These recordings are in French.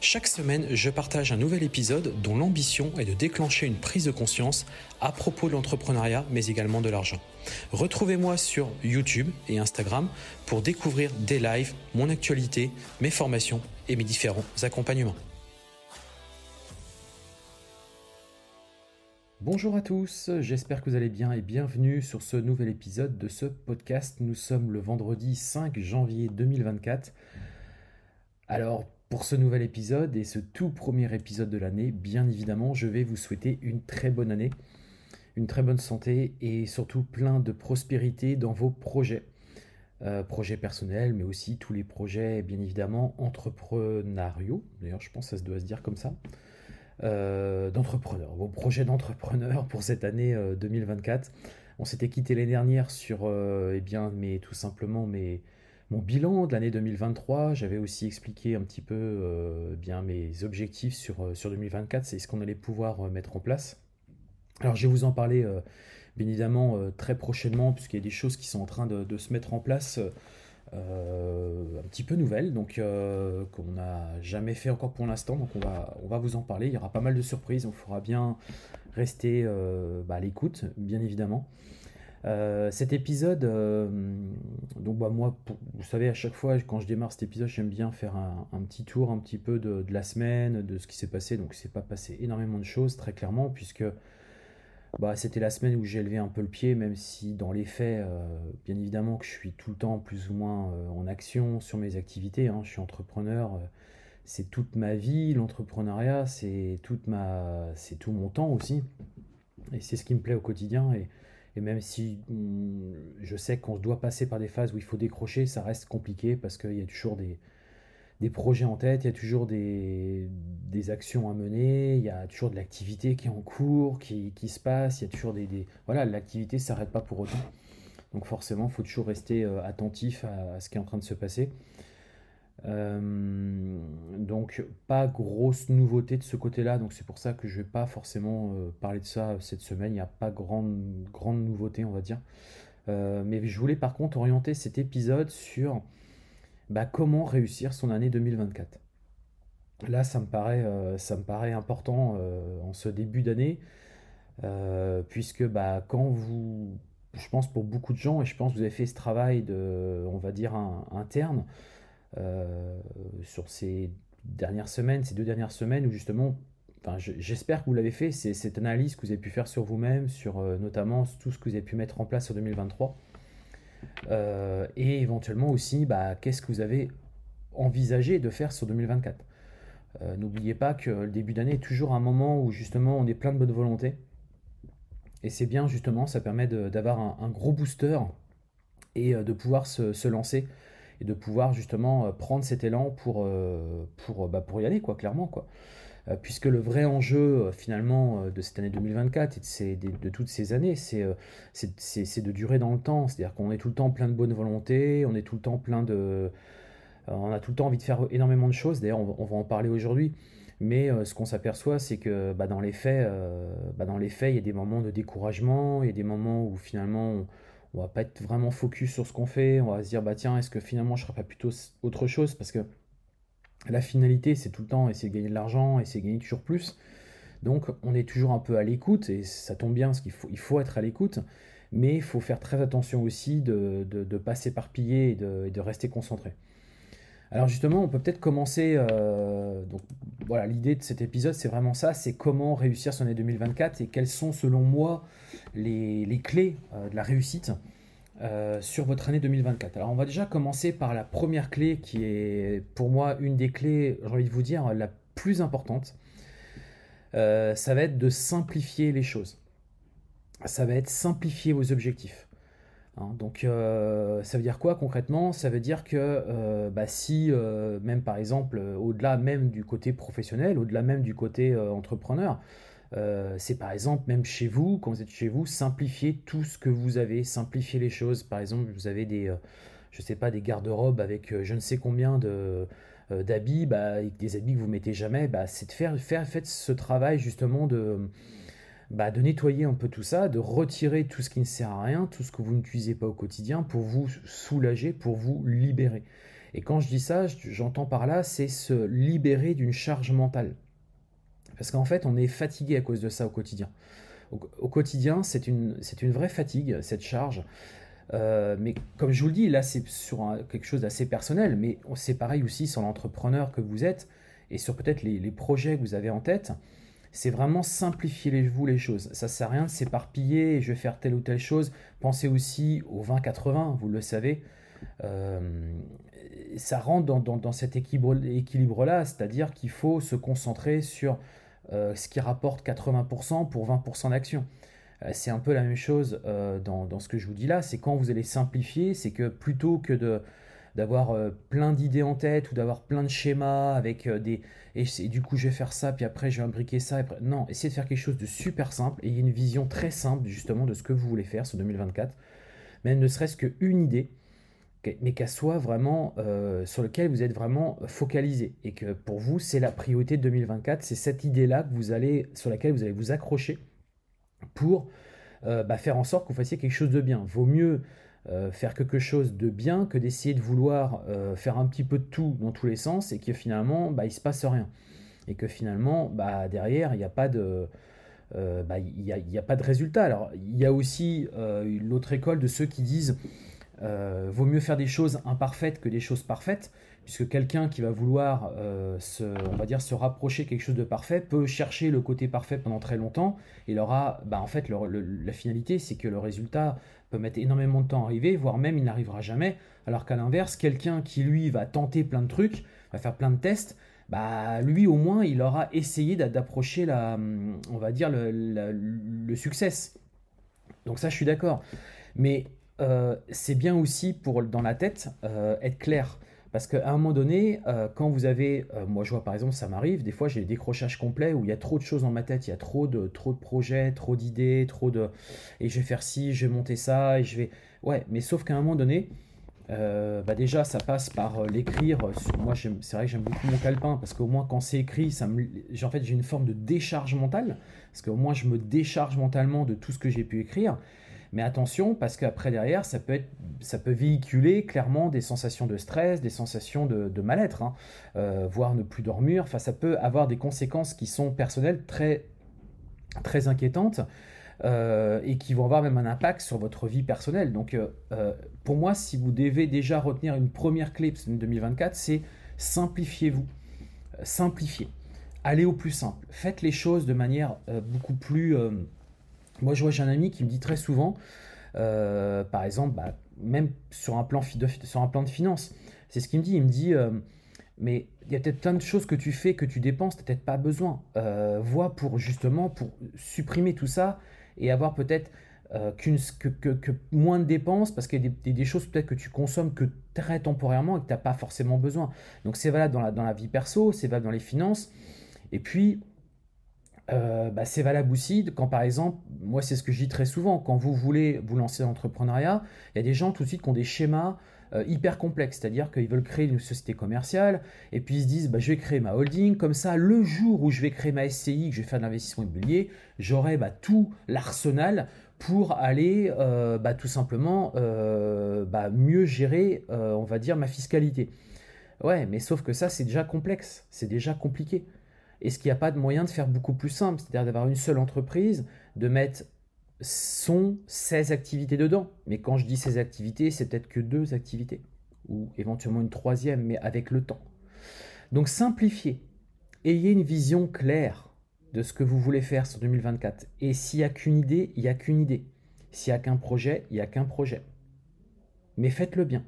Chaque semaine, je partage un nouvel épisode dont l'ambition est de déclencher une prise de conscience à propos de l'entrepreneuriat, mais également de l'argent. Retrouvez-moi sur YouTube et Instagram pour découvrir des lives, mon actualité, mes formations et mes différents accompagnements. Bonjour à tous, j'espère que vous allez bien et bienvenue sur ce nouvel épisode de ce podcast. Nous sommes le vendredi 5 janvier 2024. Alors, pour ce nouvel épisode et ce tout premier épisode de l'année, bien évidemment, je vais vous souhaiter une très bonne année, une très bonne santé et surtout plein de prospérité dans vos projets. Euh, projets personnels, mais aussi tous les projets, bien évidemment, entrepreneuriaux. D'ailleurs, je pense que ça doit se dire comme ça. Euh, d'entrepreneurs, vos projets d'entrepreneurs pour cette année 2024. Euh, On s'était quitté l'année dernière sur, eh bien, mais tout simplement mes mon bilan de l'année 2023. J'avais aussi expliqué un petit peu euh, bien mes objectifs sur, euh, sur 2024, c'est ce qu'on allait pouvoir euh, mettre en place. Alors je vais vous en parler bien évidemment très prochainement, puisqu'il y a des choses qui sont en train de, se mettre en place. un petit peu nouvelles, donc qu'on n'a jamais fait encore pour l'instant, donc on va, on va vous en parler. Il y aura pas mal de surprises, on fera bien rester bah, à l'écoute, bien évidemment. Euh, cet épisode, euh, donc bah moi, vous savez, à chaque fois quand je démarre cet épisode, j'aime bien faire un, petit tour un petit peu de, la semaine, de ce qui s'est passé. Donc il s'est pas passé énormément de choses, très clairement, puisque bah, c'était la semaine où j'ai élevé un peu le pied, même si dans les faits, euh, bien évidemment que je suis tout le temps plus ou moins en action sur mes activités. Hein. je suis entrepreneur, c'est toute ma vie, l'entrepreneuriat, c'est toute ma, c'est tout mon temps aussi, et c'est ce qui me plaît au quotidien. Et même si mm, je sais qu'on doit passer par des phases où il faut décrocher, ça reste compliqué parce qu'il y a toujours des, projets en tête, il y a toujours des, actions à mener, il y a toujours de l'activité qui est en cours, qui, se passe, il y a toujours des... des... Voilà, l'activité ne s'arrête pas pour autant. Donc forcément, il faut toujours rester euh, attentif à, ce qui est en train de se passer. Euh, donc pas grosse nouveauté de ce côté-là, donc c'est pour ça que je vais pas forcément euh, parler de ça cette semaine, il n'y a pas grande, grande nouveauté on va dire. Euh, mais je voulais par contre orienter cet épisode sur bah, comment réussir son année 2024. Là ça me paraît, ça me paraît important en ce début d'année, puisque bah, quand vous, je pense pour beaucoup de gens, et je pense que vous avez fait ce travail de, on va dire, interne, sur ces dernières semaines, ces deux dernières semaines où justement, j'espère que vous l'avez fait, c'est cette analyse que vous avez pu faire sur vous-même, sur euh, notamment tout ce que vous avez pu mettre en place sur 2023. Euh, et éventuellement aussi, bah, qu'est-ce que vous avez envisagé de faire sur 2024. N'oubliez pas que le début d'année est toujours un moment où justement on est plein de bonne volonté. Et c'est bien justement, ça permet d'avoir un, gros booster et de pouvoir se lancer et de pouvoir justement euh, prendre cet élan pour, euh, pour, bah, pour y aller, quoi, clairement. Quoi. Euh, puisque le vrai enjeu finalement de cette année 2024 et de, toutes ces années, c'est de durer dans le temps. C'est-à-dire qu'on est tout le temps plein de bonne volonté, on est tout le temps plein de... on a tout le temps envie de faire énormément de choses, d'ailleurs on, va en parler aujourd'hui. Mais ce qu'on s'aperçoit, c'est que bah, dans, les faits, bah, dans les faits, il y a des moments de découragement, il y a des moments où finalement va pas être vraiment focus sur ce qu'on fait, on va se dire bah tiens, est-ce que finalement je ferais pas plutôt autre chose? Parce que la finalité c'est tout le temps essayer de gagner de l'argent, essayer de gagner toujours plus. Donc on est toujours un peu à l'écoute et ça tombe bien parce qu'il faut, il faut être à l'écoute, mais il faut faire très attention aussi de ne pas s'éparpiller et de, rester concentré. Alors justement, on peut peut-être commencer. Euh, donc voilà, l'idée de cet épisode, c'est vraiment ça c'est comment réussir son année 2024 et quelles sont, selon moi, les, clés euh, de la réussite euh, sur votre année 2024. Alors, on va déjà commencer par la première clé qui est, pour moi, une des clés, j'ai envie de vous dire, la plus importante. ça va être de simplifier les choses. Ça va être simplifier vos objectifs. Hein, donc euh, ça veut dire quoi concrètement? Ça veut dire que euh, bah, si euh, même par exemple au-delà même du côté professionnel, au-delà même du côté entrepreneur, c'est par exemple, même chez vous, quand vous êtes chez vous, simplifier tout ce que vous avez, simplifier les choses. Par exemple, vous avez des, je sais pas, des garde-robes avec je ne sais combien de d'habits, bah, des habits que vous mettez jamais, bah, c'est de faire, faire ce travail justement de bah, de nettoyer un peu tout ça, de retirer tout ce qui ne sert à rien, tout ce que vous n'utilisez pas au quotidien pour vous soulager, pour vous libérer. Et quand je dis ça, j'entends par là, c'est se libérer d'une charge mentale. Parce qu'en fait, on est fatigué à cause de ça au quotidien. Au, quotidien, c'est une, une vraie fatigue, cette charge. Euh, mais comme je vous le dis, là, c'est sur quelque chose d'assez personnel, mais c'est pareil aussi sur l'entrepreneur que vous êtes et sur peut-être les, projets que vous avez en tête c'est vraiment simplifier vous les choses. Ça sert à rien de s'éparpiller, je vais faire telle ou telle chose. Pensez aussi au 20-80, vous le savez. Euh, ça rentre dans, cet équilibre-là, c'est-à-dire qu'il faut se concentrer sur euh, ce qui rapporte 80% pour 20% d'action. Euh, c'est un peu la même chose dans, ce que je vous dis là, c'est quand vous allez simplifier, c'est que plutôt que de d'avoir euh, plein d'idées en tête ou d'avoir plein de schémas avec euh, des et, du coup je vais faire ça puis après je vais imbriquer ça non essayez de faire quelque chose de super simple et une vision très simple justement de ce que vous voulez faire sur 2024 même ne serait-ce qu'une idée mais qu'elle soit vraiment euh, sur lequel vous êtes vraiment focalisé et que pour vous c'est la priorité de 2024 c'est cette idée là que vous allez sur laquelle vous allez vous accrocher pour bah, faire en sorte que vous fassiez quelque chose de bien. Vaut mieux euh, faire quelque chose de bien que d'essayer de vouloir euh, faire un petit peu de tout dans tous les sens et que finalement bah, il se passe rien. Et que finalement bah, derrière il n'y a pas de euh, bah, il a, pas de résultat. Alors il y a aussi l'autre école de ceux qui disent vaut mieux faire des choses imparfaites que des choses parfaites puisque quelqu'un qui va vouloir se, on va dire se rapprocher quelque chose de parfait peut chercher le côté parfait pendant très longtemps et aura bah, en fait la finalité c'est que le résultat peut mettre énormément de temps à arriver, voire même il n'arrivera jamais. Alors qu'à l'inverse, quelqu'un qui lui va tenter plein de trucs, va faire plein de tests, bah lui au moins il aura essayé d'approcher la, hum, on va dire le, succès. Donc ça je suis d'accord. Mais euh, c'est bien aussi pour dans la tête euh, être clair. Parce qu'à un moment donné, euh, quand vous avez, euh, moi je vois par exemple, ça m'arrive, des fois j'ai des décrochages complets où il y a trop de choses dans ma tête, il y a trop de, trop de projets, trop d'idées, trop de... Et je vais faire ci, je vais monter ça, et je vais... Ouais, mais sauf qu'à un moment donné, euh, bah déjà ça passe par l'écrire. Moi c'est vrai que j'aime beaucoup mon calepin parce qu'au moins quand c'est écrit, ça me... en fait j'ai une forme de décharge mentale parce qu'au moins je me décharge mentalement de tout ce que j'ai pu écrire. Mais attention, parce qu'après derrière, ça peut, être, ça peut véhiculer clairement des sensations de stress, des sensations de, mal-être, hein. euh, voire ne plus dormir. Enfin, ça peut avoir des conséquences qui sont personnelles très, très inquiétantes. Euh, et qui vont avoir même un impact sur votre vie personnelle. Donc euh, pour moi, si vous devez déjà retenir une première clé pour 2024, c'est simplifiez-vous. Simplifiez. Allez au plus simple. Faites les choses de manière beaucoup plus moi, je vois, j'ai un ami qui me dit très souvent, euh, par exemple, bah, même sur un, plan de, sur un plan de finance, c'est ce qu'il me dit. Il me dit, euh, mais il y a peut-être plein de choses que tu fais, que tu dépenses, tu peut-être pas besoin. Euh, vois pour justement, pour supprimer tout ça et avoir peut-être que, moins de dépenses parce qu'il y a des, choses peut-être que tu consommes que très temporairement et que tu n'as pas forcément besoin. Donc c'est valable dans la, dans la vie perso, c'est valable dans les finances. Et puis, euh, bah, c'est valable aussi quand par exemple, moi c'est ce que je dis très souvent, quand vous voulez vous lancer dans l'entrepreneuriat, il y a des gens tout de suite qui ont des schémas euh, hyper complexes, c'est-à-dire qu'ils veulent créer une société commerciale et puis ils se disent bah, je vais créer ma holding, comme ça le jour où je vais créer ma SCI, que je vais faire de l'investissement immobilier, j'aurai bah, tout l'arsenal pour aller euh, bah, tout simplement mieux gérer, on va dire, ma fiscalité. Ouais, mais sauf que ça c'est déjà complexe, c'est déjà compliqué. Est-ce qu'il n'y a pas de moyen de faire beaucoup plus simple? C'est-à-dire d'avoir une seule entreprise, de mettre son, ses activités dedans. Mais quand je dis ses activités, c'est peut-être que deux activités, ou éventuellement une troisième, mais avec le temps. Donc simplifiez. Ayez une vision claire de ce que vous voulez faire sur 2024. Et s'il n'y a qu'une idée, il n'y a qu'une idée. S'il n'y a qu'un projet, il n'y a qu'un projet. Mais faites-le bien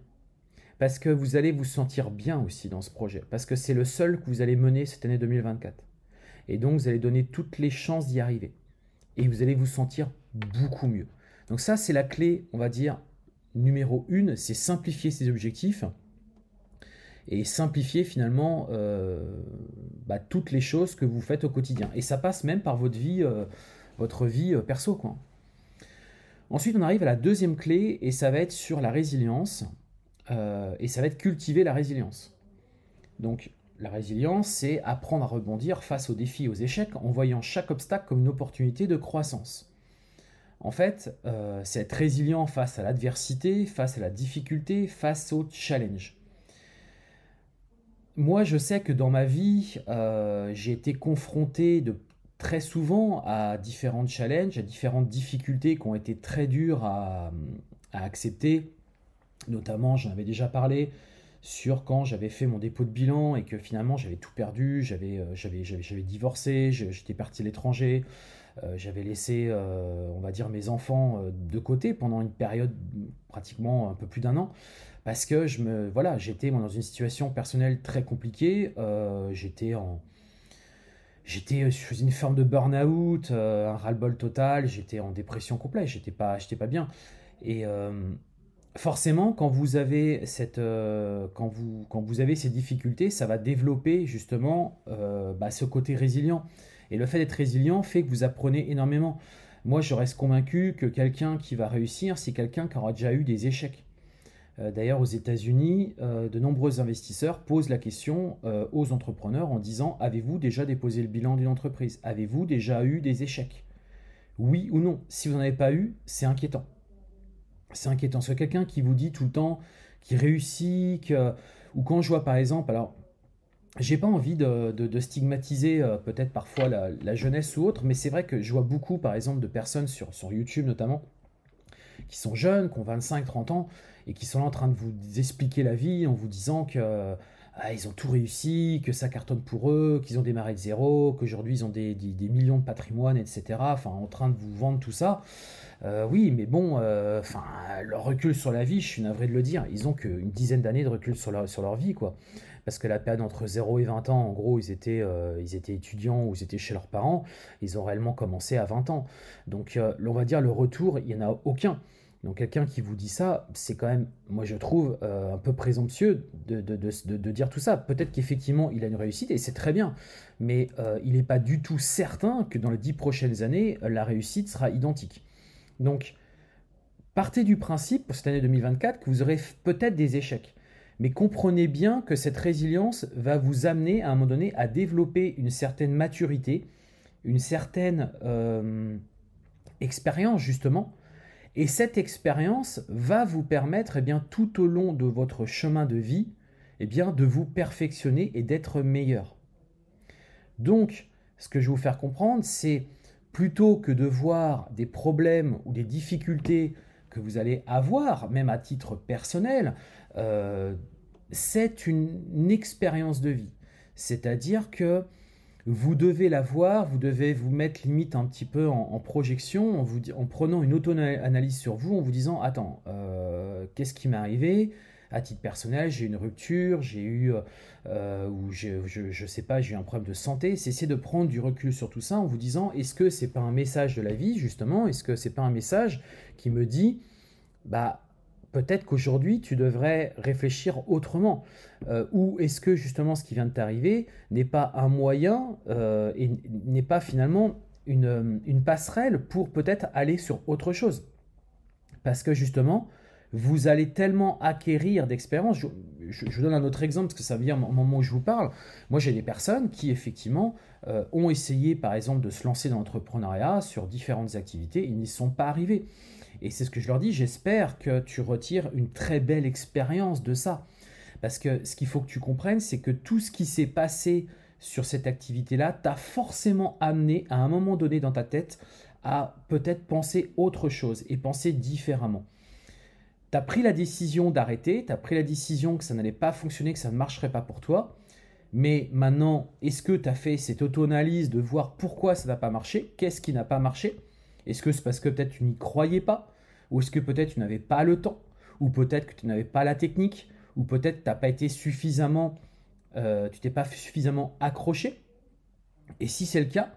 parce que vous allez vous sentir bien aussi dans ce projet, parce que c'est le seul que vous allez mener cette année 2024. Et donc, vous allez donner toutes les chances d'y arriver. Et vous allez vous sentir beaucoup mieux. Donc ça, c'est la clé, on va dire, numéro une, c'est simplifier ses objectifs. et simplifier finalement euh, bah, toutes les choses que vous faites au quotidien. Et ça passe même par votre vie, euh, votre vie euh, perso. Quoi. Ensuite, on arrive à la deuxième clé et ça va être sur la résilience. Et ça va être cultiver la résilience. Donc, la résilience, c'est apprendre à rebondir face aux défis et aux échecs en voyant chaque obstacle comme une opportunité de croissance. En fait, c'est être résilient face à l'adversité, face à la difficulté, face au challenge moi, je sais que dans ma vie, euh, j'ai été confronté très souvent à différents challenges, à différentes difficultés qui ont été très dures à, accepter. Notamment, j'en avais déjà parlé sur quand j'avais fait mon dépôt de bilan et que finalement j'avais tout perdu, j'avais euh, divorcé, j'étais parti à l'étranger, euh, j'avais laissé, on va dire, mes enfants de côté pendant une période pratiquement un peu plus d'un an. Parce que je me voilà j'étais dans une situation personnelle très compliquée. Euh, j'étais en j'étais faisais une forme de burn-out euh, un ras-le-bol total. J'étais en dépression complète. J'étais pas j'étais pas bien. Et euh, forcément quand vous avez cette quand vous avez ces difficultés ça va développer justement bah, ce côté résilient. Et le fait d'être résilient fait que vous apprenez énormément. Moi je reste convaincu que quelqu'un qui va réussir c'est quelqu'un qui aura déjà eu des échecs. Euh, d'ailleurs, aux États-Unis, euh, de nombreux investisseurs posent la question euh, aux entrepreneurs en disant Avez-vous déjà déposé le bilan d'une entreprise? Avez-vous déjà eu des échecs? Oui ou non? Si vous n'en avez pas eu, c'est inquiétant. C'est inquiétant. C'est quelqu'un qui vous dit tout le temps qu'il réussit, ou quand je vois par exemple, alors j'ai pas envie de, stigmatiser peut-être parfois la, jeunesse ou autre, mais c'est vrai que je vois beaucoup par exemple de personnes sur, sur YouTube notamment qui sont jeunes, qui ont 25-30 ans, et qui sont là en train de vous expliquer la vie en vous disant que ah, ils ont tout réussi, que ça cartonne pour eux, qu'ils ont démarré de zéro, qu'aujourd'hui ils ont des, millions de patrimoine, etc. Enfin, en train de vous vendre tout ça. Euh, oui, mais bon, euh, leur recul sur la vie, je suis navré de le dire, ils ont qu'une dizaine d'années de recul sur leur, sur leur vie, quoi. Parce que la période entre 0 et 20 ans, en gros, ils étaient, euh, ils étaient étudiants ou ils étaient chez leurs parents, ils ont réellement commencé à 20 ans. Donc, on va dire, le retour, il n'y en a aucun. Donc quelqu'un qui vous dit ça, c'est quand même, moi je trouve, euh, un peu présomptueux de, de, dire tout ça. Peut-être qu'effectivement il a une réussite et c'est très bien, mais euh, il n'est pas du tout certain que dans les dix prochaines années, la réussite sera identique. Donc partez du principe pour cette année 2024 que vous aurez peut-être des échecs. Mais comprenez bien que cette résilience va vous amener à un moment donné à développer une certaine maturité, une certaine euh, expérience justement, et cette expérience va vous permettre eh bien, tout au long de votre chemin de vie eh bien, de vous perfectionner et d'être meilleur. Donc, ce que je vais vous faire comprendre, c'est plutôt que de voir des problèmes ou des difficultés que vous allez avoir, même à titre personnel, euh, c'est une expérience de vie. C'est-à-dire que vous devez la voir, vous devez vous mettre limite un petit peu en, projection, en, prenant une auto-analyse sur vous, en vous disant Attends, euh, qu'est-ce qui m'est arrivé? À titre personnel, j'ai eu une rupture, j'ai eu, euh, ou je, je, sais pas, j'ai eu un problème de santé. Essayer de prendre du recul sur tout ça en vous disant est-ce que c'est pas un message de la vie, justement? Est-ce que c'est pas un message qui me dit bah peut-être qu'aujourd'hui, tu devrais réfléchir autrement. Euh, ou est-ce que justement ce qui vient de t'arriver n'est pas un moyen euh, et n'est pas finalement une, une passerelle pour peut-être aller sur autre chose? Parce que justement, vous allez tellement acquérir d'expérience. Je, vous donne un autre exemple parce que ça vient au moment où je vous parle. Moi, j'ai des personnes qui effectivement euh, ont essayé, par exemple, de se lancer dans l'entrepreneuriat sur différentes activités. Ils n'y sont pas arrivés. Et c'est ce que je leur dis, j'espère que tu retires une très belle expérience de ça. Parce que ce qu'il faut que tu comprennes, c'est que tout ce qui s'est passé sur cette activité-là t'a forcément amené à un moment donné dans ta tête à peut-être penser autre chose et penser différemment. Tu as pris la décision d'arrêter, tu as pris la décision que ça n'allait pas fonctionner, que ça ne marcherait pas pour toi. Mais maintenant, est-ce que tu as fait cette auto-analyse de voir pourquoi ça n'a pas marché Qu'est-ce qui n'a pas marché? Est-ce que c'est parce que peut-être tu n'y croyais pas? Ou est-ce que peut-être tu n'avais pas le temps? Ou peut-être que tu n'avais pas la technique? Ou peut-être tu n'as pas été suffisamment... Euh, tu t'es pas suffisamment accroché? Et si c'est le cas,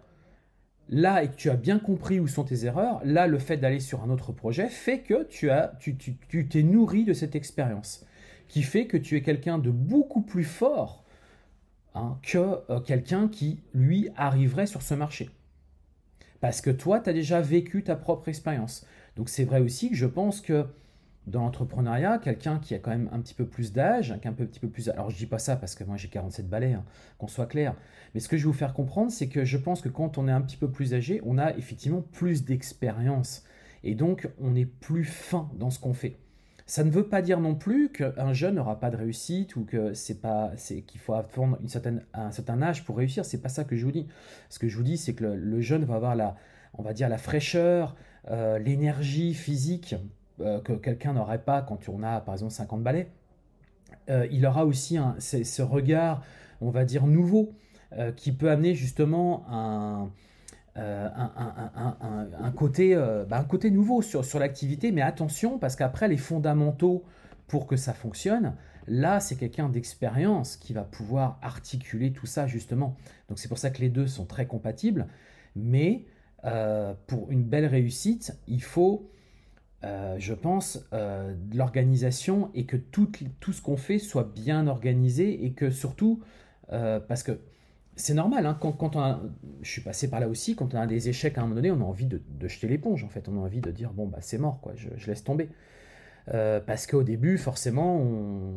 là et que tu as bien compris où sont tes erreurs, là le fait d'aller sur un autre projet fait que tu as, tu, t'es nourri de cette expérience. Qui fait que tu es quelqu'un de beaucoup plus fort hein, que euh, quelqu'un qui, lui, arriverait sur ce marché. Parce que toi, tu as déjà vécu ta propre expérience. Donc c'est vrai aussi que je pense que dans l'entrepreneuriat, quelqu'un qui a quand même un petit peu plus d'âge, un petit peu plus... Alors je dis pas ça parce que moi j'ai 47 balais, hein, qu'on soit clair. Mais ce que je vais vous faire comprendre, c'est que je pense que quand on est un petit peu plus âgé, on a effectivement plus d'expérience. Et donc on est plus fin dans ce qu'on fait. Ça ne veut pas dire non plus qu'un jeune n'aura pas de réussite ou que c'est pas c'est qu'il faut attendre une certaine, un certain âge pour réussir. C'est pas ça que je vous dis. Ce que je vous dis, c'est que le, jeune va avoir la, on va dire la fraîcheur, euh, l'énergie physique euh, que quelqu'un n'aurait pas quand on a par exemple 50 balais. Euh, il aura aussi ce regard, on va dire nouveau, qui peut amener justement un euh, un, côté, euh, bah, un côté nouveau sur, sur l'activité, mais attention, parce qu'après, les fondamentaux pour que ça fonctionne, là, c'est quelqu'un d'expérience qui va pouvoir articuler tout ça, justement. Donc c'est pour ça que les deux sont très compatibles, mais euh, pour une belle réussite, il faut, je pense, de l'organisation et que tout, tout ce qu'on fait soit bien organisé et que surtout, parce que c'est normal, hein, quand, on je suis passé par là aussi, quand on a des échecs à un moment donné, on a envie de, jeter l'éponge en fait, on a envie de dire bon bah c'est mort quoi, je, laisse tomber. Euh, parce qu'au début, forcément, on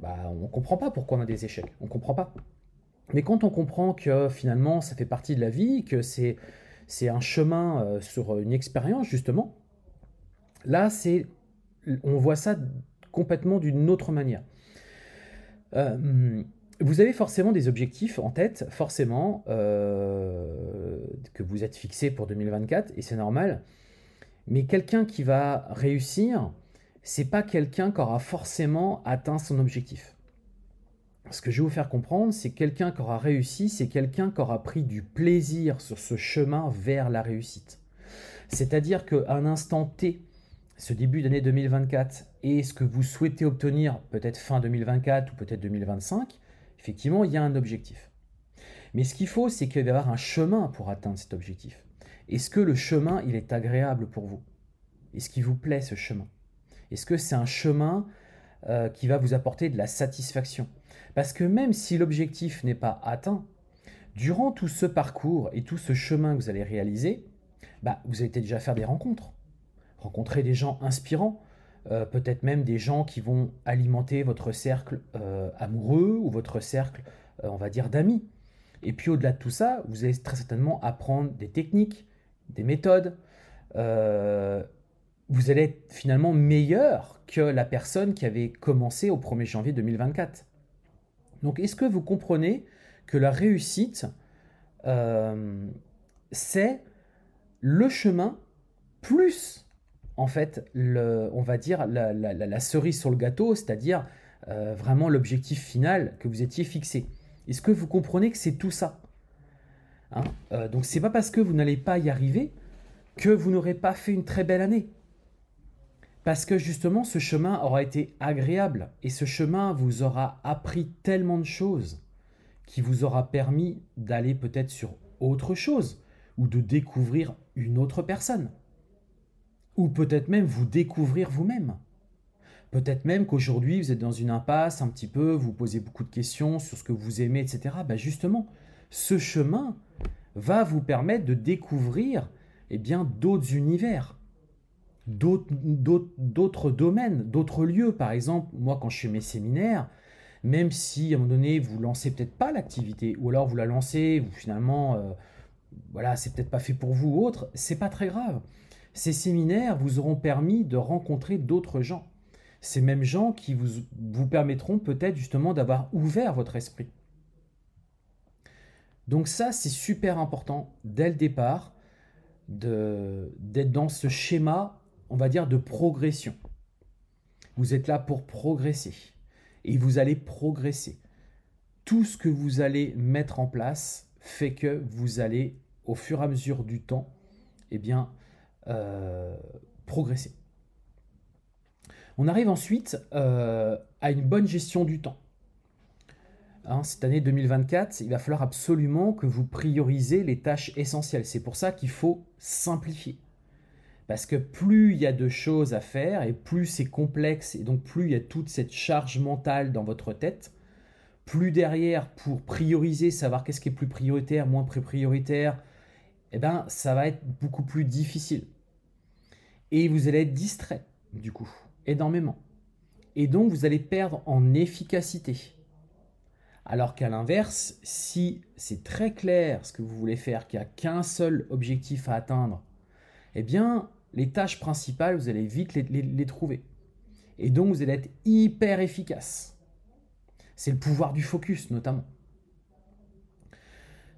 bah, on comprend pas pourquoi on a des échecs, on comprend pas. Mais quand on comprend que finalement ça fait partie de la vie, que c'est c'est un chemin euh, sur une expérience justement, là c'est on voit ça complètement d'une autre manière. Euh, vous avez forcément des objectifs en tête, forcément, euh, que vous êtes fixés pour 2024, et c'est normal. Mais quelqu'un qui va réussir, c'est pas quelqu'un qui aura forcément atteint son objectif. Ce que je vais vous faire comprendre, c'est quelqu'un qui aura réussi, c'est quelqu'un qui aura pris du plaisir sur ce chemin vers la réussite. C'est-à-dire qu'à un instant T, ce début d'année 2024 et ce que vous souhaitez obtenir peut-être fin 2024 ou peut-être 2025, Effectivement, il y a un objectif. Mais ce qu'il faut, c'est qu'il va y avoir un chemin pour atteindre cet objectif. Est-ce que le chemin, il est agréable pour vous? Est-ce qu'il vous plaît ce chemin? Est-ce que c'est un chemin euh, qui va vous apporter de la satisfaction? Parce que même si l'objectif n'est pas atteint, durant tout ce parcours et tout ce chemin que vous allez réaliser, bah, vous allez déjà faire des rencontres. Rencontrer des gens inspirants, euh, peut-être même des gens qui vont alimenter votre cercle euh, amoureux ou votre cercle, euh, on va dire, d'amis. Et puis au-delà de tout ça, vous allez très certainement apprendre des techniques, des méthodes. vous allez être finalement meilleur que la personne qui avait commencé au 1er janvier 2024. Donc est-ce que vous comprenez que la réussite, c'est le chemin plus en fait, on va dire, la, cerise sur le gâteau, c'est-à-dire euh, vraiment l'objectif final que vous étiez fixé. Est-ce que vous comprenez que c'est tout ça hein? Euh, Donc, c'est pas parce que vous n'allez pas y arriver que vous n'aurez pas fait une très belle année. Parce que justement, ce chemin aura été agréable et ce chemin vous aura appris tellement de choses qui vous aura permis d'aller peut-être sur autre chose ou de découvrir une autre personne. Ou peut-être même vous découvrir vous-même. Peut-être même qu'aujourd'hui vous êtes dans une impasse un petit peu, vous posez beaucoup de questions sur ce que vous aimez, etc. Ben justement, ce chemin va vous permettre de découvrir eh bien, d'autres univers, d'autres domaines, d'autres lieux. Par exemple, moi quand je fais mes séminaires, même si à un moment donné vous lancez peut-être pas l'activité, ou alors vous la lancez, vous finalement, euh, voilà, c'est peut-être pas fait pour vous ou autre, c'est pas très grave. Ces séminaires vous auront permis de rencontrer d'autres gens. Ces mêmes gens qui vous, vous permettront peut-être justement d'avoir ouvert votre esprit. Donc ça, c'est super important dès le départ d'être dans ce schéma, on va dire, de progression. Vous êtes là pour progresser et vous allez progresser. Tout ce que vous allez mettre en place fait que vous allez, au fur et à mesure du temps, eh bien, euh, progresser. On arrive ensuite euh, à une bonne gestion du temps. Hein, cette année 2024, il va falloir absolument que vous priorisez les tâches essentielles. C'est pour ça qu'il faut simplifier. Parce que plus il y a de choses à faire et plus c'est complexe et donc plus il y a toute cette charge mentale dans votre tête, plus derrière pour prioriser, savoir qu'est-ce qui est plus prioritaire, moins prioritaire, eh ben ça va être beaucoup plus difficile. Et vous allez être distrait du coup, énormément. Et donc vous allez perdre en efficacité. Alors qu'à l'inverse, si c'est très clair ce que vous voulez faire, qu'il n'y a qu'un seul objectif à atteindre, eh bien, les tâches principales, vous allez vite les, trouver. Et donc, vous allez être hyper efficace. C'est le pouvoir du focus, notamment.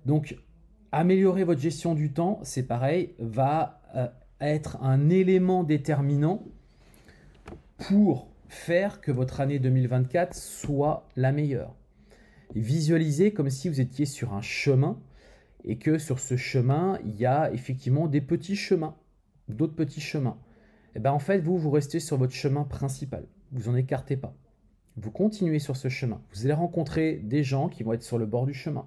Donc, améliorer votre gestion du temps, c'est pareil, va euh, être un élément déterminant pour faire que votre année 2024 soit la meilleure. visualisez comme si vous étiez sur un chemin et que sur ce chemin, il y a effectivement des petits chemins, d'autres petits chemins. Et eh bien en fait, vous, vous restez sur votre chemin principal. Vous n'en écartez pas. Vous continuez sur ce chemin. Vous allez rencontrer des gens qui vont être sur le bord du chemin.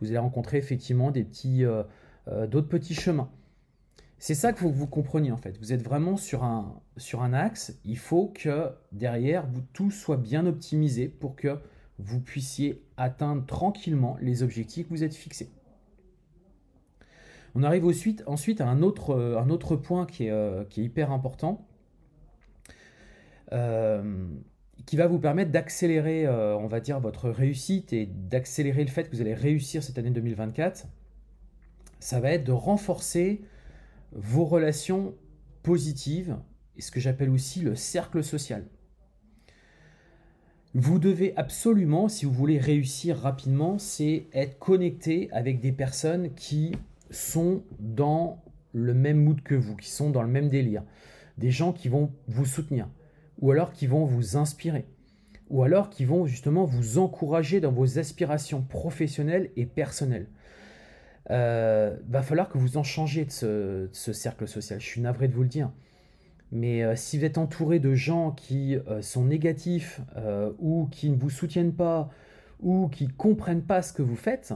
Vous allez rencontrer effectivement des petits, euh, euh, d'autres petits chemins. C'est ça qu'il faut que vous compreniez en fait. Vous êtes vraiment sur un, axe. Il faut que derrière, tout soit bien optimisé pour que vous puissiez atteindre tranquillement les objectifs que vous êtes fixés. On arrive ensuite, à un autre, euh, un autre point qui est, euh, hyper important, euh, qui va vous permettre d'accélérer, on va dire, votre réussite et d'accélérer le fait que vous allez réussir cette année 2024. Ça va être de renforcer vos relations positives et ce que j'appelle aussi le cercle social. Vous devez absolument, si vous voulez réussir rapidement, c'est être connecté avec des personnes qui sont dans le même mood que vous, qui sont dans le même délire. Des gens qui vont vous soutenir, ou alors qui vont vous inspirer, ou alors qui vont justement vous encourager dans vos aspirations professionnelles et personnelles euh, va falloir que vous en changiez de ce, cercle social. Je suis navré de vous le dire. Mais euh, si vous êtes entouré de gens qui euh, sont négatifs euh, ou qui ne vous soutiennent pas ou qui comprennent pas ce que vous faites,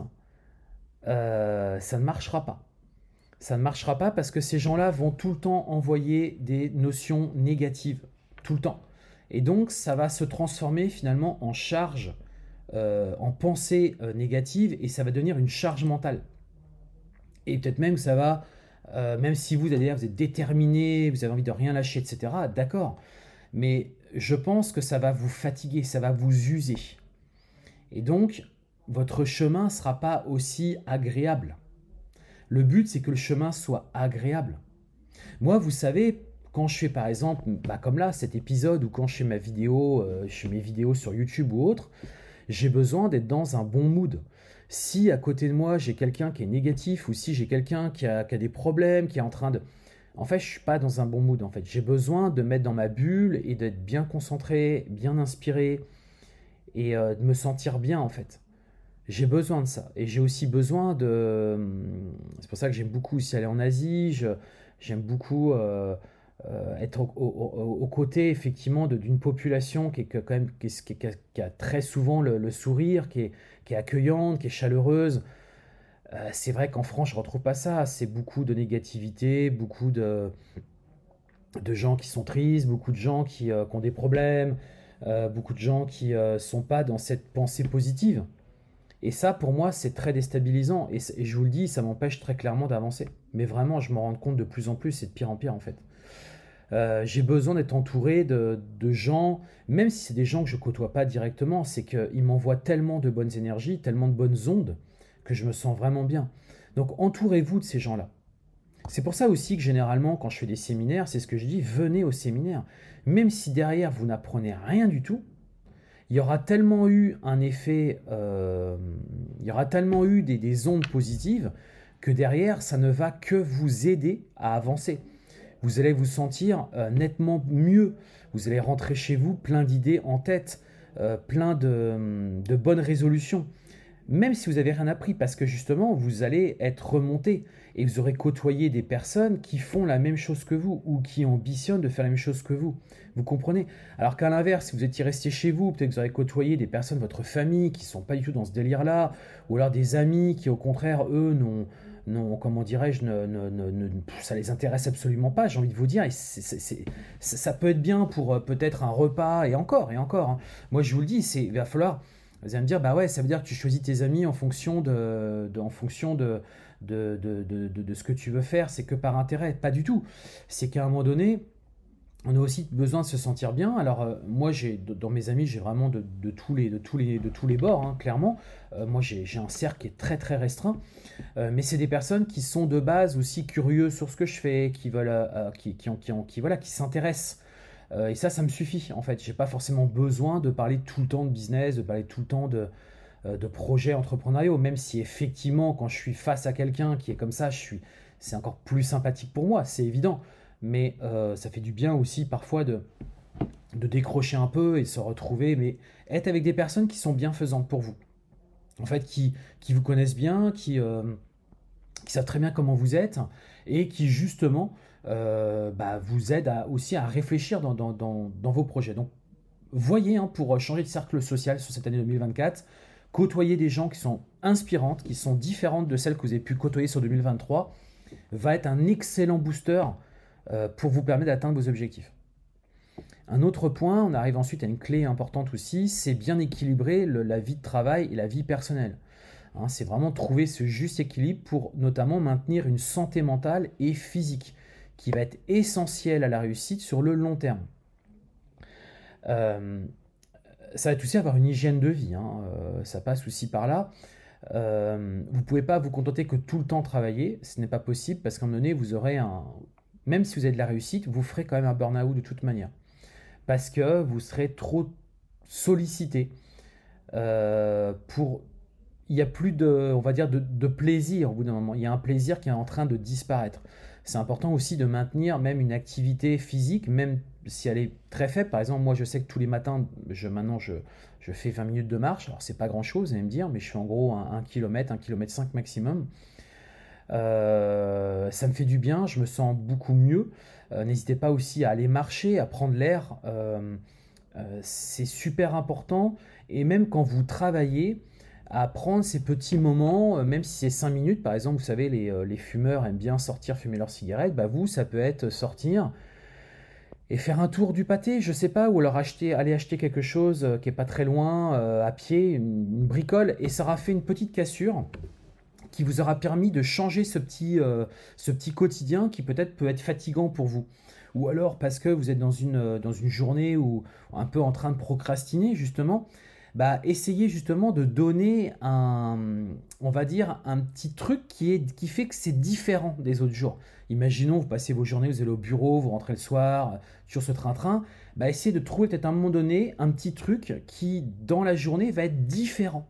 ça ne marchera pas. Ça ne marchera pas parce que ces gens-là vont tout le temps envoyer des notions négatives, tout le temps. Et donc ça va se transformer finalement en charge, en pensée négative et ça va devenir une charge mentale. Et peut-être même que ça va, euh, même si vous, d'ailleurs, vous êtes déterminé, vous avez envie de rien lâcher, etc., d'accord. Mais je pense que ça va vous fatiguer, ça va vous user. Et donc, votre chemin ne sera pas aussi agréable. Le but, c'est que le chemin soit agréable. Moi, vous savez, quand je fais par exemple, bah, comme là, cet épisode, ou quand je fais ma vidéo, euh, je fais mes vidéos sur YouTube ou autre, j'ai besoin d'être dans un bon mood. Si à côté de moi j'ai quelqu'un qui est négatif ou si j'ai quelqu'un qui a, des problèmes, qui est en train de... En fait, je suis pas dans un bon mood. En fait, j'ai besoin de mettre dans ma bulle et d'être bien concentré, bien inspiré et euh, de me sentir bien en fait. J'ai besoin de ça et j'ai aussi besoin de. C'est pour ça que j'aime beaucoup aussi aller en Asie. J'aime beaucoup euh, euh, être aux côtés effectivement d'une population qui est quand même qui, a, très souvent le, sourire, qui est, qui est, accueillante, qui est chaleureuse. Euh, c'est vrai qu'en France, je retrouve pas ça. C'est beaucoup de négativité, beaucoup de, de gens qui sont tristes, beaucoup de gens qui, euh, ont des problèmes, beaucoup de gens qui sont pas dans cette pensée positive. Et ça, pour moi, c'est très déstabilisant. Et, et, je vous le dis, ça m'empêche très clairement d'avancer. Mais vraiment, je me rends compte de plus en plus, c'est de pire en pire en fait. Euh, j'ai besoin d'être entouré de, gens, même si c'est des gens que je côtoie pas directement, c'est qu'ils m'envoient tellement de bonnes énergies, tellement de bonnes ondes, que je me sens vraiment bien. Donc entourez-vous de ces gens-là. C'est pour ça aussi que généralement, quand je fais des séminaires, c'est ce que je dis, venez au séminaire. Même si derrière, vous n'apprenez rien du tout, il y aura tellement eu un effet, euh, il y aura tellement eu des ondes positives que derrière, ça ne va que vous aider à avancer vous allez vous sentir euh, nettement mieux. Vous allez rentrer chez vous plein d'idées en tête, euh, plein de, bonnes résolutions. Même si vous n'avez rien appris, parce que justement, vous allez être remonté et vous aurez côtoyé des personnes qui font la même chose que vous ou qui ambitionnent de faire la même chose que vous. Vous comprenez? Alors qu'à l'inverse, si vous étiez resté chez vous, peut-être que vous aurez côtoyé des personnes de votre famille qui ne sont pas du tout dans ce délire-là, ou alors des amis qui, au contraire, eux, n'ont non, comment dirais-je, ne, ne, ça les intéresse absolument pas, j'ai envie de vous dire. Ça peut être bien pour euh, peut-être un repas, et encore, et encore. Hein. Moi, je vous le dis, il va falloir. Vous allez me dire, bah ouais, ça veut dire que tu choisis tes amis en fonction de, en fonction de, de, de, ce que tu veux faire, c'est que par intérêt. Pas du tout. C'est qu'à un moment donné, on a aussi besoin de se sentir bien. Alors euh, moi, j'ai dans mes amis, j'ai vraiment de, tous les, de, tous les, de tous les bords, hein, clairement. Euh, moi, j'ai un cercle qui est très très restreint, euh, mais c'est des personnes qui sont de base aussi curieux sur ce que je fais, qui veulent, qui, qui, qui, qui, voilà, qui s'intéressent. et ça, ça me suffit. En fait, j'ai pas forcément besoin de parler tout le temps de business, de parler tout le temps de, de projets entrepreneuriaux, même si effectivement, quand je suis face à quelqu'un qui est comme ça, je suis, c'est encore plus sympathique pour moi, c'est évident mais euh, ça fait du bien aussi parfois de, décrocher un peu et se retrouver, mais être avec des personnes qui sont bienfaisantes pour vous. En fait, qui, vous connaissent bien, qui, euh, qui savent très bien comment vous êtes et qui justement euh, bah, vous aident aussi à réfléchir dans, vos projets. Donc, voyez, hein, pour changer de cercle social sur cette année 2024, côtoyer des gens qui sont inspirantes, qui sont différentes de celles que vous avez pu côtoyer sur 2023, va être un excellent booster pour vous permettre d'atteindre vos objectifs. Un autre point, on arrive ensuite à une clé importante aussi, c'est bien équilibrer la vie de travail et la vie personnelle. Hein, c'est vraiment trouver ce juste équilibre pour notamment maintenir une santé mentale et physique qui va être essentielle à la réussite sur le long terme. Euh, ça va aussi avoir une hygiène de vie, hein, euh, ça passe aussi par là. vous ne pouvez pas vous contenter que tout le temps travailler, ce n'est pas possible parce qu'à un moment donné, vous aurez un, même si vous avez de la réussite, vous ferez quand même un burn-out de toute manière. Parce que vous serez trop sollicité euh, pour... Il n'y a plus de, on va dire, de, plaisir au bout d'un moment. Il y a un plaisir qui est en train de disparaître. C'est important aussi de maintenir même une activité physique, même si elle est très faible. Par exemple, moi, je sais que tous les matins, je, maintenant, je, je fais 20 minutes de marche. Alors, c'est pas grand-chose, vous allez me dire, mais je fais en gros 1 km, 1 km 5 maximum. Euh, ça me fait du bien, je me sens beaucoup mieux. Euh, n'hésitez pas aussi à aller marcher, à prendre l'air. Euh, c'est super important. Et même quand vous travaillez, à prendre ces petits moments, même si c'est 5 minutes, par exemple, vous savez, les, fumeurs aiment bien sortir fumer leur cigarette, bah vous, ça peut être sortir et faire un tour du pâté, je sais pas, ou alors acheter, aller acheter quelque chose qui est pas très loin, à pied, une, bricole, et ça aura fait une petite cassure qui vous aura permis de changer ce petit, euh, ce petit quotidien qui peut-être peut être fatigant pour vous. Ou alors parce que vous êtes dans une, euh, dans une journée ou un peu en train de procrastiner justement, bah, essayez justement de donner un, on va dire, un petit truc qui, est, qui fait que c'est différent des autres jours. Imaginons, vous passez vos journées, vous allez au bureau, vous rentrez le soir, sur ce train-train, bah, essayez de trouver peut-être à un moment donné un petit truc qui, dans la journée, va être différent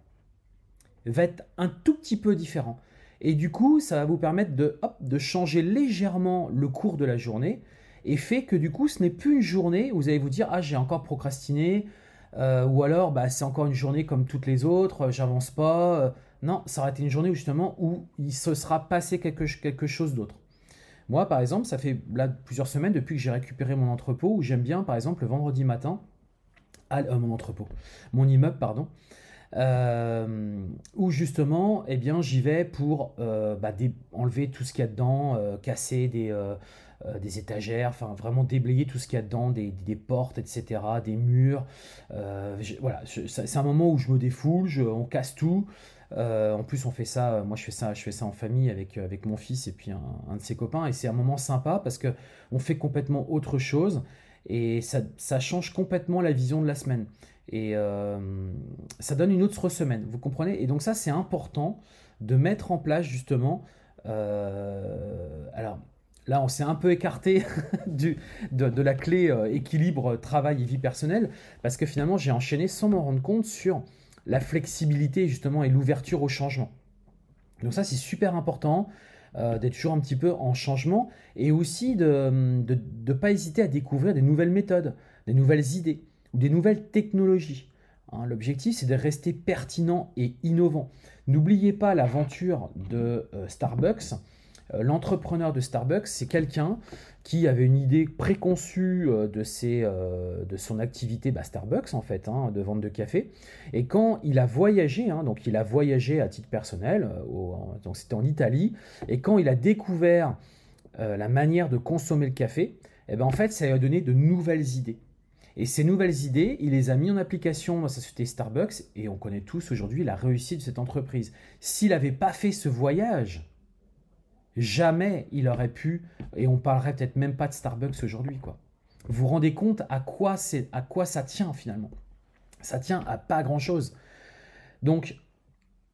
va être un tout petit peu différent. Et du coup, ça va vous permettre de, de changer légèrement le cours de la journée et fait que du coup, ce n'est plus une journée où vous allez vous dire Ah, j'ai encore procrastiné, euh, ou alors bah, c'est encore une journée comme toutes les autres, j'avance pas. Euh, non, ça aura été une journée où, justement où il se sera passé quelque, chose d'autre. Moi, par exemple, ça fait là plusieurs semaines depuis que j'ai récupéré mon entrepôt où j'aime bien, par exemple, le vendredi matin, à, euh, mon entrepôt, mon immeuble, pardon, euh, où justement, eh bien, j'y vais pour euh, bah, enlever tout ce qu'il y a dedans, euh, casser des, des étagères, enfin vraiment déblayer tout ce qu'il y a dedans, des, portes, etc., des murs. voilà, c'est un moment où je me défoule, on casse tout. en plus, on fait ça, moi je fais ça, je fais ça en famille avec, avec mon fils et puis un, de ses copains, et c'est un moment sympa parce que on fait complètement autre chose et ça change complètement la vision de la semaine. Et euh, ça donne une autre semaine, vous comprenez? Et donc ça, c'est important de mettre en place justement... Euh, alors là, on s'est un peu écarté de, la clé euh, équilibre travail et vie personnelle, parce que finalement, j'ai enchaîné sans m'en rendre compte sur la flexibilité justement et l'ouverture au changement. Donc ça, c'est super important. d'être toujours un petit peu en changement et aussi de ne pas hésiter à découvrir des nouvelles méthodes, des nouvelles idées ou des nouvelles technologies. Hein, l'objectif, c'est de rester pertinent et innovant. N'oubliez pas l'aventure de euh, Starbucks. Euh, l'entrepreneur de Starbucks, c'est quelqu'un qui avait une idée préconçue euh, de, son activité bah, Starbucks, en fait, hein, de vente de café. Et quand il a voyagé, hein, donc il a voyagé à titre personnel, donc c'était en Italie, et quand il a découvert la manière de consommer le café, eh ben, en fait, ça lui a donné de nouvelles idées. Et ces nouvelles idées, il les a mis en application dans sa société Starbucks et on connaît tous aujourd'hui la réussite de cette entreprise. S'il n'avait pas fait ce voyage, jamais il aurait pu, et on parlerait peut-être même pas de Starbucks aujourd'hui. quoi. Vous vous rendez compte à quoi, c'est, à quoi ça tient finalement? Ça tient à pas grand-chose. Donc,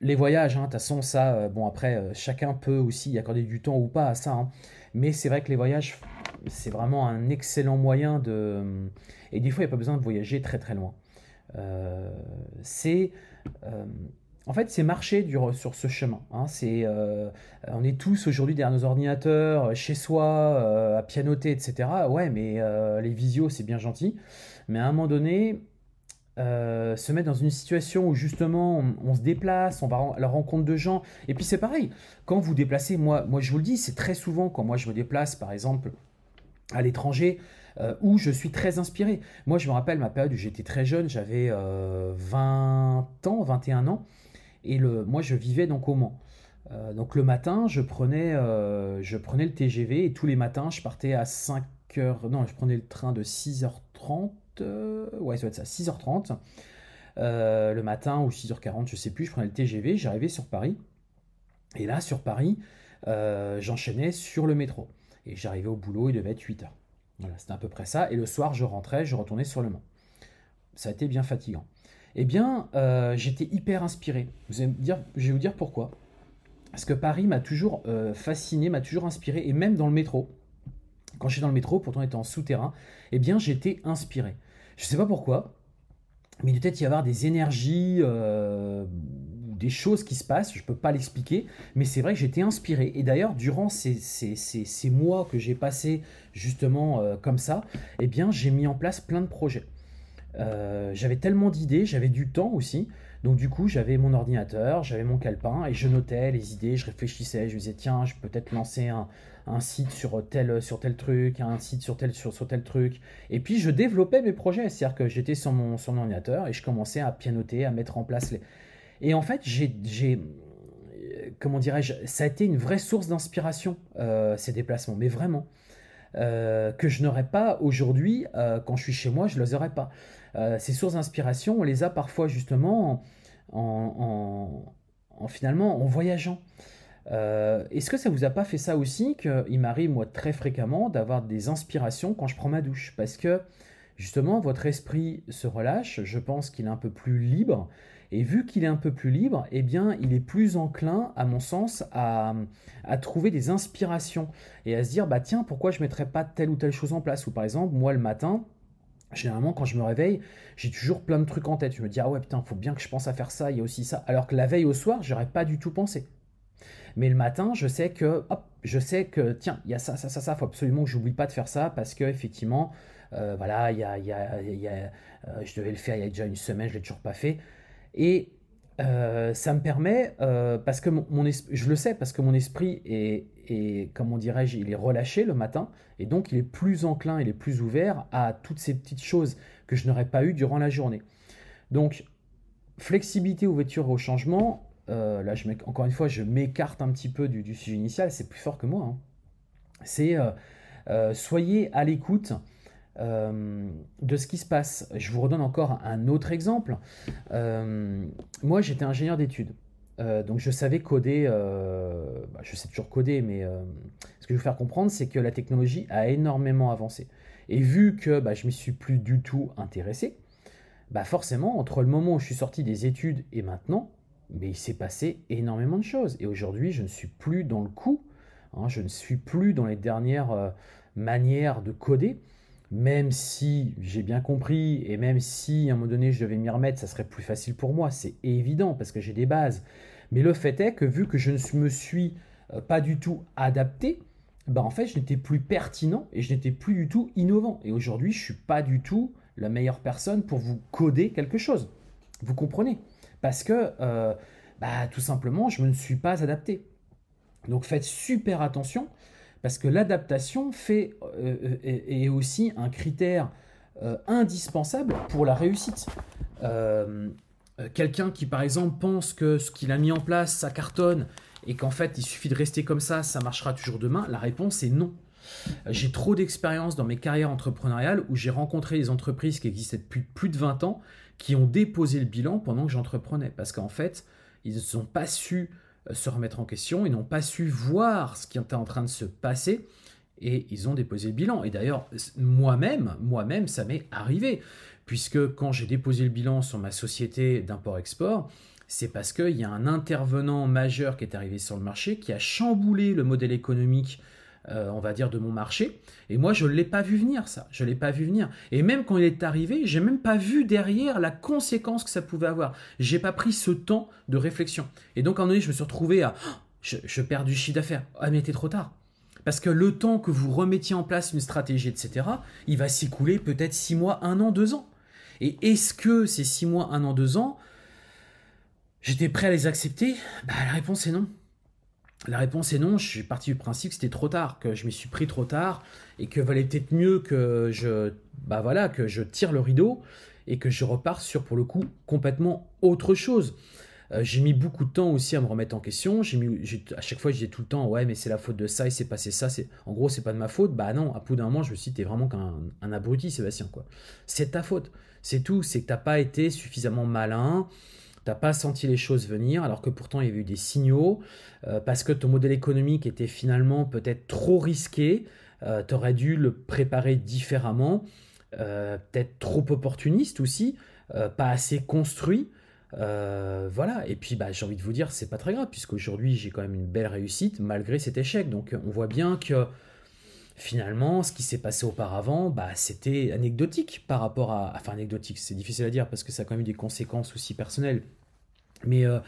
les voyages, hein, de toute façon, ça, euh, bon après, euh, chacun peut aussi y accorder du temps ou pas à ça. Hein. mais c'est vrai que les voyages, c'est vraiment un excellent moyen de et des fois, il n'y a pas besoin de voyager très très loin. Euh, c'est euh, en fait, c'est marcher sur ce chemin. Hein. C'est, euh, on est tous aujourd'hui derrière nos ordinateurs, chez soi, à pianoter, etc. Ouais, mais les visios, c'est bien gentil. Mais à un moment donné, se mettre dans une situation où justement on, se déplace, on va à la rencontre de gens. Et puis c'est pareil, quand vous déplacez, moi, moi je vous le dis, c'est très souvent quand moi je me déplace, par exemple, à l'étranger, euh, où je suis très inspiré. Moi, je me rappelle ma période où j'étais très jeune, j'avais 20 euh, ans, 21 ans, et le, moi, je vivais donc au Mans. Euh, donc le matin, je prenais, je prenais le TGV et tous les matins, je partais à 5 h Non, je prenais le train de 6h30. ouais, ça doit être ça, 6h30. le matin ou 6h40, je sais plus, je prenais le TGV, j'arrivais sur Paris. Et là, sur Paris, j'enchaînais sur le métro. Et j'arrivais au boulot, il devait être 8h. Voilà, c'était à peu près ça. Et le soir, je rentrais, je retournais sur le Mans. Ça a été bien fatigant. Eh bien, euh, j'étais hyper inspiré. Vous allez dire, je vais vous dire pourquoi. Parce que Paris m'a toujours euh, fasciné, m'a toujours inspiré, et même dans le métro. Quand j'étais dans le métro, pourtant étant en souterrain, eh bien, j'étais inspiré. Je ne sais pas pourquoi, mais il peut-être y avoir des énergies, euh, des choses qui se passent, je ne peux pas l'expliquer, mais c'est vrai que j'étais inspiré. Et d'ailleurs, durant ces, ces, mois que j'ai passés justement euh, comme ça, eh bien, j'ai mis en place plein de projets. Euh, j'avais tellement d'idées, j'avais du temps aussi. Donc du coup, j'avais mon ordinateur, j'avais mon calepin et je notais les idées, je réfléchissais, je me disais tiens, je peux peut-être lancer un, site sur tel, sur tel truc, un site sur tel, sur, sur tel truc. Et puis je développais mes projets, c'est-à-dire que j'étais sur mon, sur mon ordinateur et je commençais à pianoter, à mettre en place les, et en fait, j'ai, comment dirais-je, ça a été une vraie source d'inspiration, euh, ces déplacements, mais vraiment. Euh, que je n'aurais pas aujourd'hui, euh, quand je suis chez moi, je ne les aurais pas. ces sources d'inspiration, on les a parfois justement en, finalement en voyageant. Est-ce que ça vous a pas fait ça aussi qu'il m'arrive moi très fréquemment d'avoir des inspirations quand je prends ma douche? Parce que justement votre esprit se relâche, je pense qu'il est un peu plus libre et vu qu'il est un peu plus libre, eh bien, il est plus enclin, à mon sens, à, trouver des inspirations et à se dire, bah tiens, pourquoi je ne mettrais pas telle ou telle chose en place? Ou par exemple, moi le matin, Généralement, quand je me réveille, j'ai toujours plein de trucs en tête. Je me dis, ah ouais, putain, faut bien que je pense à faire ça, il y a aussi ça. Alors que la veille au soir, j'aurais pas du tout pensé. Mais le matin, je sais que, hop, je sais que, tiens, il y a ça, ça, ça, ça, faut absolument que j'oublie pas de faire ça parce que, effectivement, euh, voilà, il y a, y a, y a euh, je devais le faire il y a déjà une semaine, je l'ai toujours pas fait. Et euh, ça me permet, euh, parce que mon, je le sais, parce que mon esprit est, est comment dirais-je, il est relâché le matin, et donc il est plus enclin, il est plus ouvert à toutes ces petites choses que je n'aurais pas eues durant la journée. Donc, flexibilité, ouverture au changement, euh, là, je encore une fois, je m'écarte un petit peu du, sujet initial, c'est plus fort que moi. Hein. C'est soyez à l'écoute euh, de ce qui se passe. Je vous redonne encore un autre exemple. Euh, moi, j'étais ingénieur d'études. Euh, donc je savais coder, bah, je sais toujours coder, mais ce que je veux faire comprendre, c'est que la technologie a énormément avancé. Et vu que bah, je m'y suis plus du tout intéressé, bah forcément, entre le moment où je suis sorti des études et maintenant, mais il s'est passé énormément de choses. Et aujourd'hui, je ne suis plus dans le coup, hein, je ne suis plus dans les dernières manières de coder même si j'ai bien compris et même si à un moment donné je devais m'y remettre, ça serait plus facile pour moi, c'est évident parce que j'ai des bases. Mais le fait est que vu que je ne me suis euh, pas du tout adapté, bah en fait je n'étais plus pertinent et je n'étais plus du tout innovant. Et aujourd'hui je ne suis pas du tout la meilleure personne pour vous coder quelque chose. Vous comprenez? Parce que euh, bah, tout simplement je ne me suis pas adapté. Donc faites super attention parce que l'adaptation fait est, aussi un critère indispensable pour la réussite. Quelqu'un qui par exemple pense que ce qu'il a mis en place ça cartonne et qu'en fait il suffit de rester comme ça, ça marchera toujours demain, la réponse est non. J'ai trop d'expérience dans mes carrières entrepreneuriales où j'ai rencontré des entreprises qui existaient depuis plus de 20 ans qui ont déposé le bilan pendant que j'entreprenais. Parce qu'en fait, ils n'ont pas su euh, se remettre en question, ils n'ont pas su voir ce qui était en train de se passer et ils ont déposé le bilan. Et d'ailleurs, moi-même, moi-même, ça m'est arrivé. Puisque quand j'ai déposé le bilan sur ma société d'import-export, c'est parce qu'il y a un intervenant majeur qui est arrivé sur le marché, qui a chamboulé le modèle économique euh, on va dire, de mon marché. Et moi, je ne l'ai pas vu venir, ça. Je ne l'ai pas vu venir. Et même quand il est arrivé, j'ai même pas vu derrière la conséquence que ça pouvait avoir. J'ai pas pris ce temps de réflexion. Et donc, à un moment donné, je me suis retrouvé à... Oh, je, perds du chiffre d'affaires. Ah, mais était trop tard. Parce que le temps que vous remettiez en place une stratégie, etc., il va s'écouler peut-être six mois, un an, deux ans. Et est-ce que ces six mois, un an, deux ans, j'étais prêt à les accepter? Bah, La réponse est non. La réponse est non, je suis parti du principe que c'était trop tard, que je m'y suis pris trop tard et que valait peut-être mieux que je, bah voilà, que je tire le rideau et que je repars sur pour le coup complètement autre chose. Euh, j'ai mis beaucoup de temps aussi à me remettre en question. J'ai mis, à chaque fois, je tout le temps, ouais, mais c'est la faute de ça, il s'est passé ça. C'est, en gros, c'est pas de ma faute. Bah non, à bout d'un moment, je me suis dit, t'es vraiment qu'un un abruti, Sébastien, quoi. C'est ta faute. C'est tout. C'est que t'as pas été suffisamment malin t'as pas senti les choses venir, alors que pourtant il y avait eu des signaux, euh, parce que ton modèle économique était finalement peut-être trop risqué, euh, tu aurais dû le préparer différemment, euh, peut-être trop opportuniste aussi, pas assez construit. voilà, et puis bah, j'ai envie de vous dire, c'est pas très grave, puisqu'aujourd'hui j'ai quand même une belle réussite malgré cet échec. Donc on voit bien que finalement, ce qui s'est passé auparavant, bah, c'était anecdotique par rapport à. Enfin, anecdotique, c'est difficile à dire parce que ça a quand même eu des conséquences aussi personnelles. Mais euh,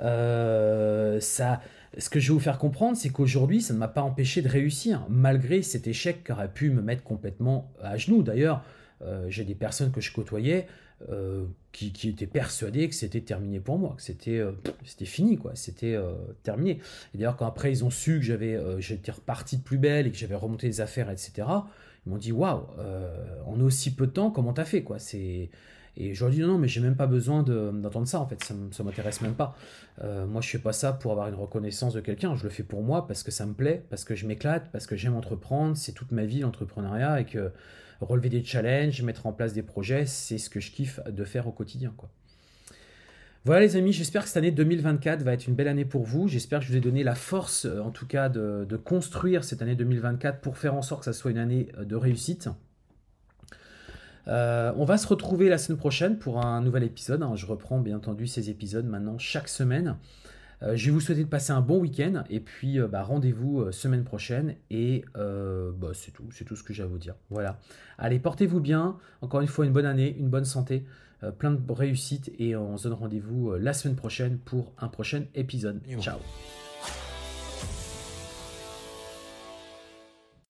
euh, ça, ce que je vais vous faire comprendre, c'est qu'aujourd'hui, ça ne m'a pas empêché de réussir, malgré cet échec qui aurait pu me mettre complètement à genoux. D'ailleurs, euh, j'ai des personnes que je côtoyais qui, étaient persuadées que c'était terminé pour moi, que c'était c'était fini, quoi, c'était terminé. Et d'ailleurs, quand après ils ont su que j'avais j'étais reparti de plus belle et que j'avais remonté les affaires, etc., ils m'ont dit waouh, en aussi peu de temps, comment t'as fait, quoi? C'est et je leur dis non, non mais j'ai même pas besoin d'entendre ça en fait, ça, ça m'intéresse même pas. Euh, moi je fais pas ça pour avoir une reconnaissance de quelqu'un, je le fais pour moi parce que ça me plaît, parce que je m'éclate, parce que j'aime entreprendre, c'est toute ma vie l'entrepreneuriat et que relever des challenges, mettre en place des projets, c'est ce que je kiffe de faire au quotidien. Voilà les amis, j'espère que cette année 2024 va être une belle année pour vous. J'espère que je vous ai donné la force euh, en tout cas de, de construire cette année 2024 pour faire en sorte que ça soit une année euh, de réussite. Euh, on va se retrouver la semaine prochaine pour un nouvel épisode. Hein. Je reprends bien entendu ces épisodes maintenant chaque semaine. Euh, je vais vous souhaiter de passer un bon week-end et puis euh, bah, rendez-vous semaine prochaine et bah, c'est tout, c'est tout ce que j'ai à vous dire. Voilà. Allez, portez-vous bien. Encore une fois, une bonne année, une bonne santé, plein de réussite et on se donne rendez-vous la semaine prochaine pour un prochain épisode. Ciao.